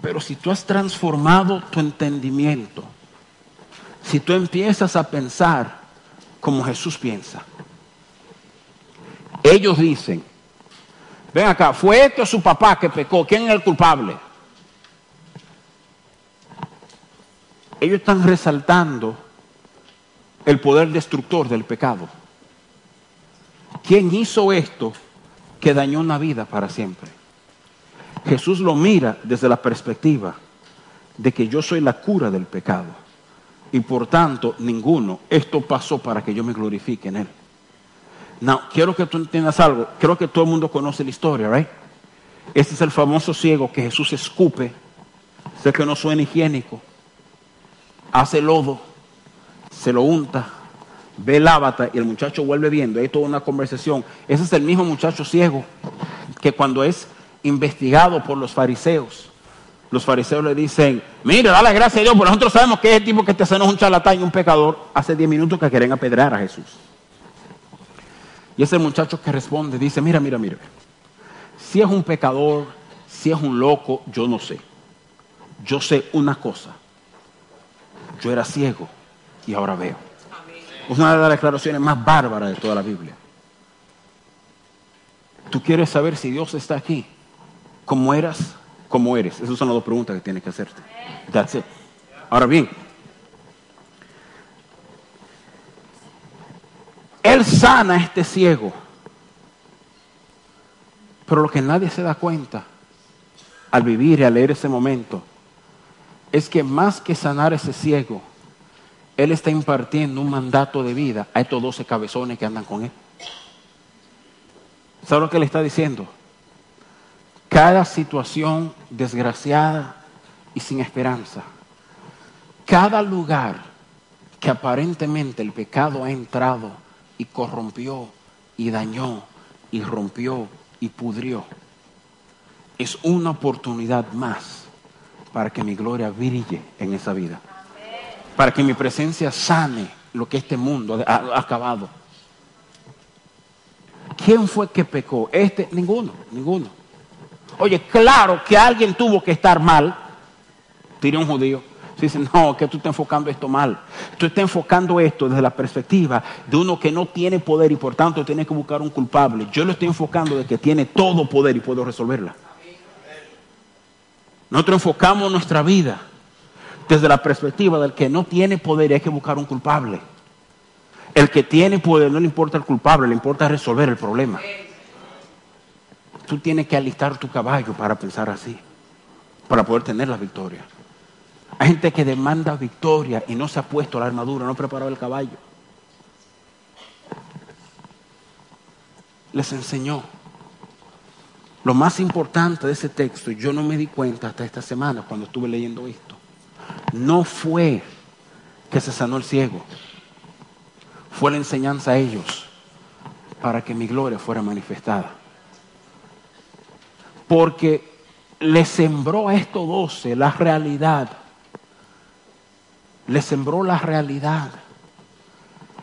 Pero si tú has transformado tu entendimiento, si tú empiezas a pensar como Jesús piensa, ellos dicen, ven acá, fue este o su papá que pecó, ¿quién es el culpable? Ellos están resaltando el poder destructor del pecado. ¿Quién hizo esto que dañó una vida para siempre? Jesús lo mira desde la perspectiva de que yo soy la cura del pecado y por tanto ninguno, esto pasó para que yo me glorifique en él. No, quiero que tú entiendas algo, creo que todo el mundo conoce la historia, ¿right? Este es el famoso ciego que Jesús escupe, sé que no suena higiénico, hace lodo, se lo unta, ve el avatar y el muchacho vuelve viendo. Hay toda una conversación. Ese es el mismo muchacho ciego que cuando es investigado por los fariseos, los fariseos le dicen, mire, dale gracias a Dios, porque nosotros sabemos que es el tipo que te hace un charlatán y un pecador. Hace 10 minutos que quieren apedrear a Jesús. Y ese muchacho que responde dice, mira, mira, mira, si es un pecador, si es un loco, yo no sé. Yo sé una cosa, yo era ciego y ahora veo. Es una de las declaraciones más bárbaras de toda la Biblia. Tú quieres saber si Dios está aquí. ¿Cómo eras? ¿Cómo eres? Esas son las dos preguntas que tienes que hacerte. That's it. Ahora bien, Él sana a este ciego. Pero lo que nadie se da cuenta al vivir y al leer ese momento es que más que sanar ese ciego, Él está impartiendo un mandato de vida a estos doce cabezones que andan con Él. ¿Sabe lo que le está diciendo? Cada situación desgraciada y sin esperanza, cada lugar que aparentemente el pecado ha entrado y corrompió y dañó y rompió y pudrió, es una oportunidad más para que mi gloria brille en esa vida. Para que mi presencia sane lo que este mundo ha, acabado. ¿Quién fue que pecó? Este, ninguno, ninguno. Oye, claro que alguien tuvo que estar mal, diría un judío. Dice, no, que tú estás enfocando esto mal. Tú estás enfocando esto desde la perspectiva de uno que no tiene poder y por tanto tiene que buscar un culpable. Yo lo estoy enfocando de que tiene todo poder y puedo resolverla. Nosotros enfocamos nuestra vida desde la perspectiva del que no tiene poder y hay que buscar un culpable. El que tiene poder no le importa el culpable, le importa resolver el problema. Tú tienes que alistar tu caballo para pensar así, para poder tener la victoria. Hay gente que demanda victoria y no se ha puesto la armadura, no ha preparado el caballo. Les enseñó. Lo más importante de ese texto, yo no me di cuenta hasta esta semana cuando estuve leyendo esto, no fue que se sanó el ciego, fue la enseñanza a ellos para que mi gloria fuera manifestada. Porque le sembró a estos doce la realidad le sembró la realidad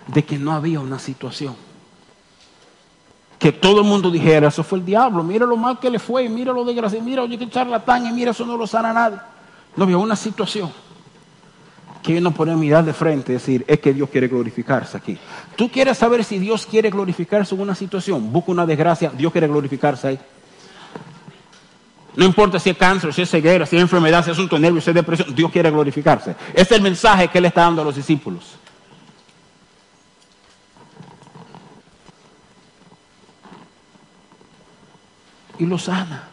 de que no había una situación. Que todo el mundo dijera, eso fue el diablo, mira lo mal que le fue, mira lo desgraciado, mira, oye, que charlatán, y mira, eso no lo sana nadie. No había una situación que ellos no podían mirar de frente y decir, es que Dios quiere glorificarse aquí. Tú quieres saber si Dios quiere glorificarse en una situación, busca una desgracia, Dios quiere glorificarse ahí. No importa si es cáncer, si es ceguera, si es enfermedad, si es asunto de nervios, si es depresión, Dios quiere glorificarse. Es el mensaje que Él está dando a los discípulos. Y lo sana.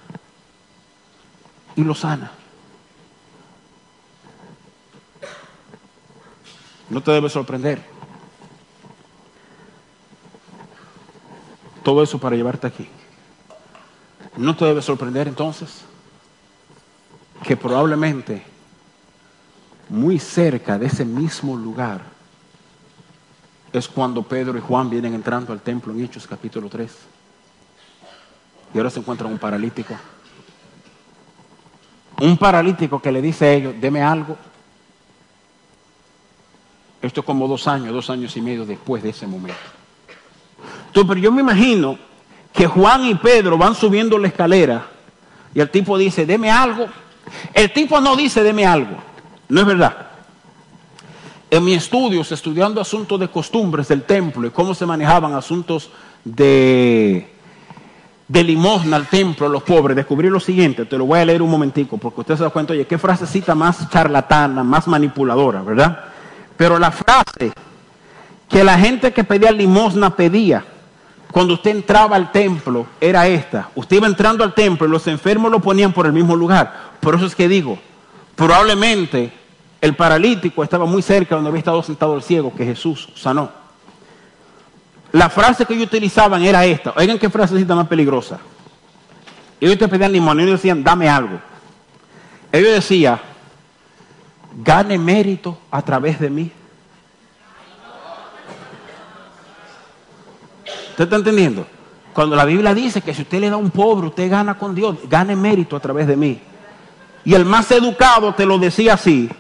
Y lo sana. No te debe sorprender. Todo eso para llevarte aquí. No te debe sorprender entonces que probablemente muy cerca de ese mismo lugar es cuando Pedro y Juan vienen entrando al templo en Hechos capítulo 3. Y ahora se encuentran un paralítico. Un paralítico que le dice a ellos, deme algo. Esto es como dos años, dos años y medio después de ese momento. Entonces, pero yo me imagino que Juan y Pedro van subiendo la escalera y el tipo dice, deme algo. El tipo no dice, deme algo. No es verdad. En mis estudios, estudiando asuntos de costumbres del templo y cómo se manejaban asuntos de, de limosna al templo a los pobres, descubrí lo siguiente, te lo voy a leer un momentico, porque usted se da cuenta, oye, qué frasecita más charlatana, más manipuladora, ¿verdad? Pero la frase que la gente que pedía limosna pedía, cuando usted entraba al templo era esta. Usted iba entrando al templo y los enfermos lo ponían por el mismo lugar. Por eso es que digo, probablemente el paralítico estaba muy cerca donde había estado sentado el ciego que Jesús sanó. La frase que ellos utilizaban era esta. Oigan qué frasecita más peligrosa. Ellos te pedían limón ellos decían, dame algo. Ellos decían, gane mérito a través de mí. ¿Usted está entendiendo? Cuando la Biblia dice que si usted le da a un pobre, usted gana con Dios, gane mérito a través de mí. Y el más educado te lo decía así.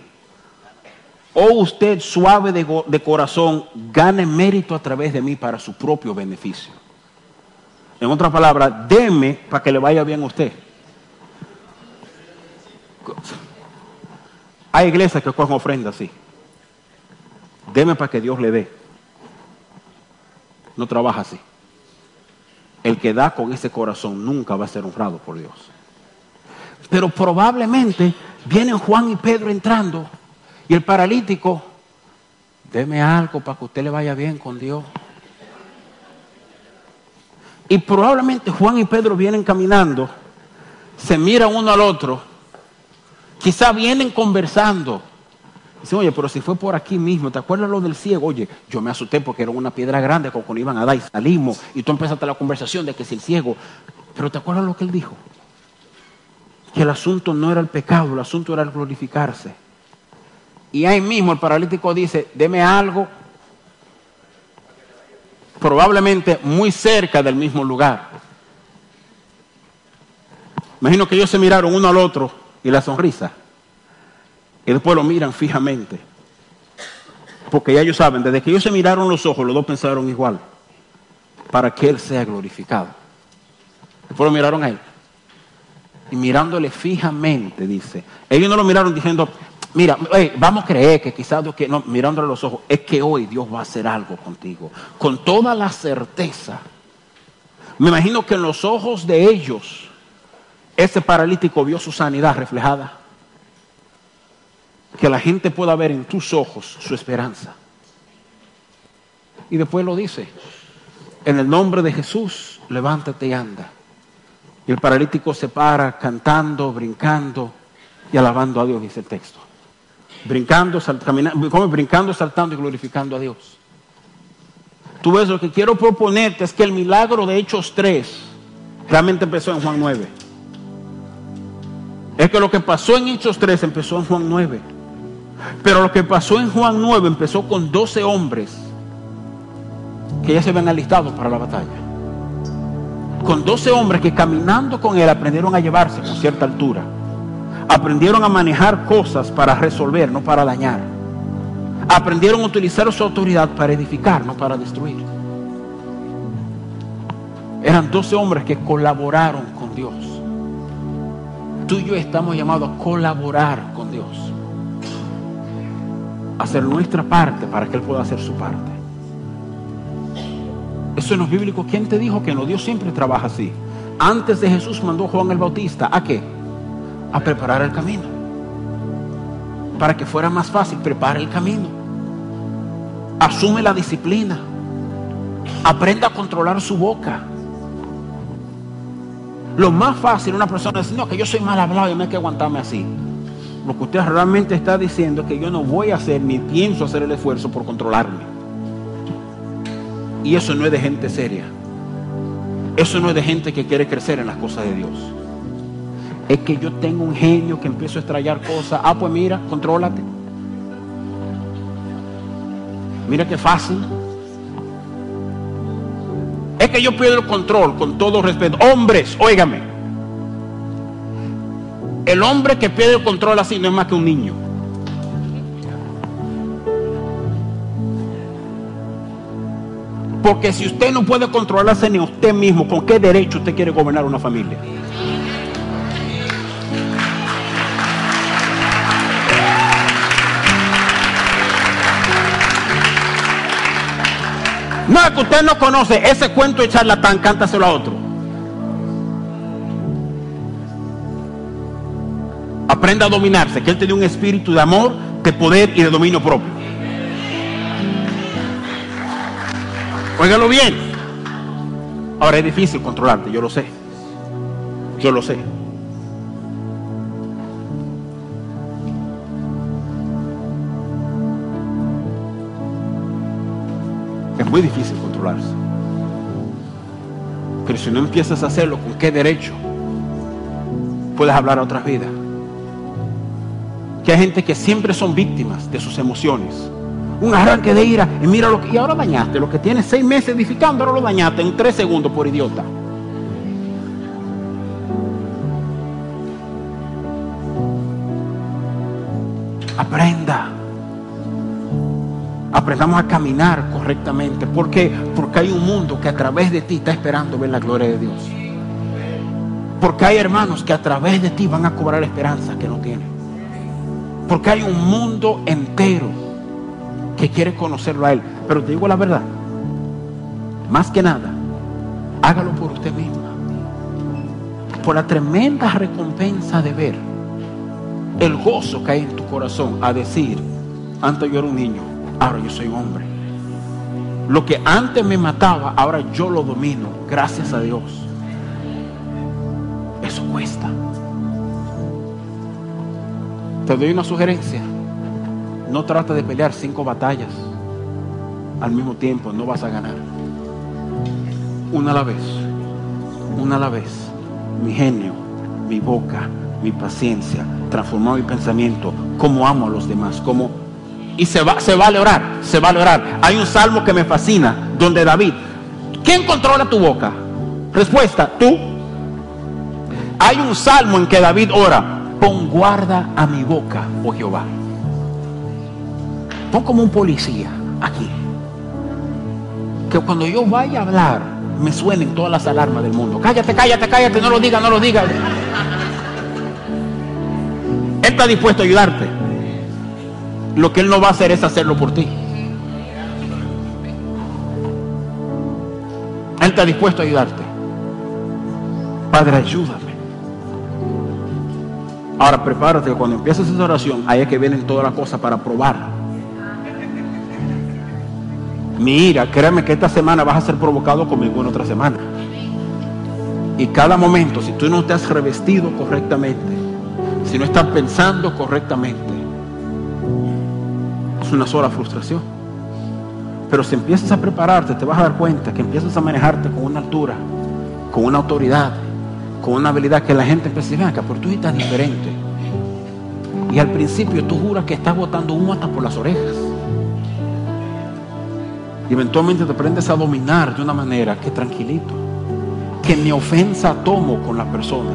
O usted suave de, corazón, gane mérito a través de mí para su propio beneficio. En otras palabras, deme para que le vaya bien a usted. Hay iglesias que cogen ofrendas así. Deme para que Dios le dé. No trabaja así. El que da con ese corazón nunca va a ser honrado por Dios. Pero probablemente vienen Juan y Pedro entrando y el paralítico, deme algo para que usted le vaya bien con Dios. Y probablemente Juan y Pedro vienen caminando, se miran uno al otro, quizá vienen conversando. Dicen, oye, pero si fue por aquí mismo, ¿te acuerdas lo del ciego? Oye, yo me asusté porque era una piedra grande cuando iban a dar y salimos. Y tú empezaste la conversación de que si el ciego. Pero ¿te acuerdas lo que él dijo? Que el asunto no era el pecado, el asunto era el glorificarse. Y ahí mismo el paralítico dice, deme algo probablemente muy cerca del mismo lugar. Imagino que ellos se miraron uno al otro y la sonrisa. Y después lo miran fijamente. Porque ya ellos saben, desde que ellos se miraron los ojos, los dos pensaron igual. Para que Él sea glorificado. Después lo miraron a Él. Y mirándole fijamente, dice. Ellos no lo miraron diciendo, Mira, vamos a creer que quizás que no, mirándole los ojos, es que hoy Dios va a hacer algo contigo. Con toda la certeza. Me imagino que en los ojos de ellos, ese paralítico vio su sanidad reflejada. Que la gente pueda ver en tus ojos su esperanza. Y después lo dice, en el nombre de Jesús, levántate y anda. Y el paralítico se para cantando, brincando y alabando a Dios, dice el texto brincando, caminando, brincando, saltando y glorificando a Dios. Tú ves, lo que quiero proponerte es que el milagro de Hechos 3 realmente empezó en Juan 9. Es que lo que pasó en Hechos 3 empezó en Juan 9. Pero lo que pasó en Juan 9 empezó con 12 hombres que ya se ven alistados para la batalla. Con 12 hombres que caminando con él aprendieron a llevarse con cierta altura Aprendieron a manejar cosas para resolver, no para dañar. Aprendieron a utilizar su autoridad para edificar, no para destruir. Eran 12 hombres que colaboraron con Dios. Tú y yo estamos llamados a colaborar con Dios. hacer nuestra parte para que Él pueda hacer su parte. Eso no es bíblico. ¿Quién te dijo que no? Dios siempre trabaja así. Antes de Jesús mandó Juan el Bautista. ¿A qué? A preparar el camino. Para que fuera más fácil, prepara el camino. Asume la disciplina. Aprenda a controlar su boca. Lo más fácil una persona decir, no, que yo soy mal hablado y no hay que aguantarme así. Lo que usted realmente está diciendo es que yo no voy a hacer ni pienso hacer el esfuerzo por controlarme. Y eso no es de gente seria. Eso no es de gente que quiere crecer en las cosas de Dios es que yo tengo un genio que empiezo a estrellar cosas. Ah, pues mira, contrólate. Mira qué fácil. Es que yo pierdo el control con todo respeto. Hombres, óigame. El hombre que pierde el control así no es más que un niño. Porque si usted no puede controlarse ni usted mismo, ¿con qué derecho usted quiere gobernar una familia? No, que usted no conoce ese cuento de charlatán, cántaselo a otro. Aprenda a dominarse, que Él tiene un espíritu de amor, de poder y de dominio propio. Óigalo bien. Ahora es difícil controlarte, yo lo sé. Yo lo sé. Muy difícil controlarse. Pero si no empiezas a hacerlo, ¿con qué derecho puedes hablar a otras vidas? Que hay gente que siempre son víctimas de sus emociones. Un arranque de ira y mira lo que... Y ahora dañaste, lo que tienes seis meses edificando, ahora lo dañaste en tres segundos por idiota. Aprenda aprendamos a caminar correctamente. ¿Por qué? Porque hay un mundo que a través de ti está esperando ver la gloria de Dios. Porque hay hermanos que a través de ti van a cobrar esperanza que no tienen. Porque hay un mundo entero que quiere conocerlo a Él. Pero te digo la verdad. más que nada, hágalo por usted misma. Por la tremenda recompensa de ver el gozo que hay en tu corazón a decir, antes yo era un niño, ahora yo soy hombre. Lo que antes me mataba, ahora yo lo domino, gracias a Dios. Eso cuesta. Te doy una sugerencia. No trata de pelear cinco batallas al mismo tiempo, no vas a ganar. Una a la vez, una a la vez. Mi genio, mi boca, mi paciencia, transformar mi pensamiento, como amo a los demás, como y se va, se vale orar, se vale orar. Hay un salmo que me fascina, donde David, ¿quién controla tu boca? Respuesta, tú. Hay un salmo en que David ora, pon guarda a mi boca, oh Jehová. Pon como un policía aquí. Que cuando yo vaya a hablar, me suenen todas las alarmas del mundo. Cállate, cállate, cállate, no lo digas, no lo digas. Él está dispuesto a ayudarte. Lo que Él no va a hacer es hacerlo por ti. Él está dispuesto a ayudarte. Padre, ayúdame. Ahora prepárate que cuando empieces esa oración, ahí es que vienen todas las cosas para probar. Mi ira, créeme que esta semana vas a ser provocado conmigo en otra semana. Y cada momento, si tú no te has revestido correctamente, si no estás pensando correctamente, es una sola frustración. Pero si empiezas a prepararte, te vas a dar cuenta que empiezas a manejarte con una altura, con una autoridad, con una habilidad que la gente empieza a decir, acá, pero tú estás diferente. Y al principio tú juras que estás botando humo hasta por las orejas. Y eventualmente te aprendes a dominar de una manera que tranquilito, que ni ofensa tomo con la persona.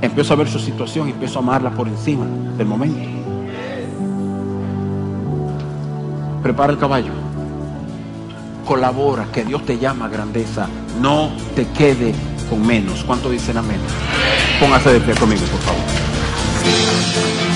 Empiezo a ver su situación y empiezo a amarla por encima del momento. Prepara el caballo. Colabora, que Dios te llama a grandeza. No te quede con menos. ¿Cuánto dicen amén? Póngase de pie conmigo, por favor.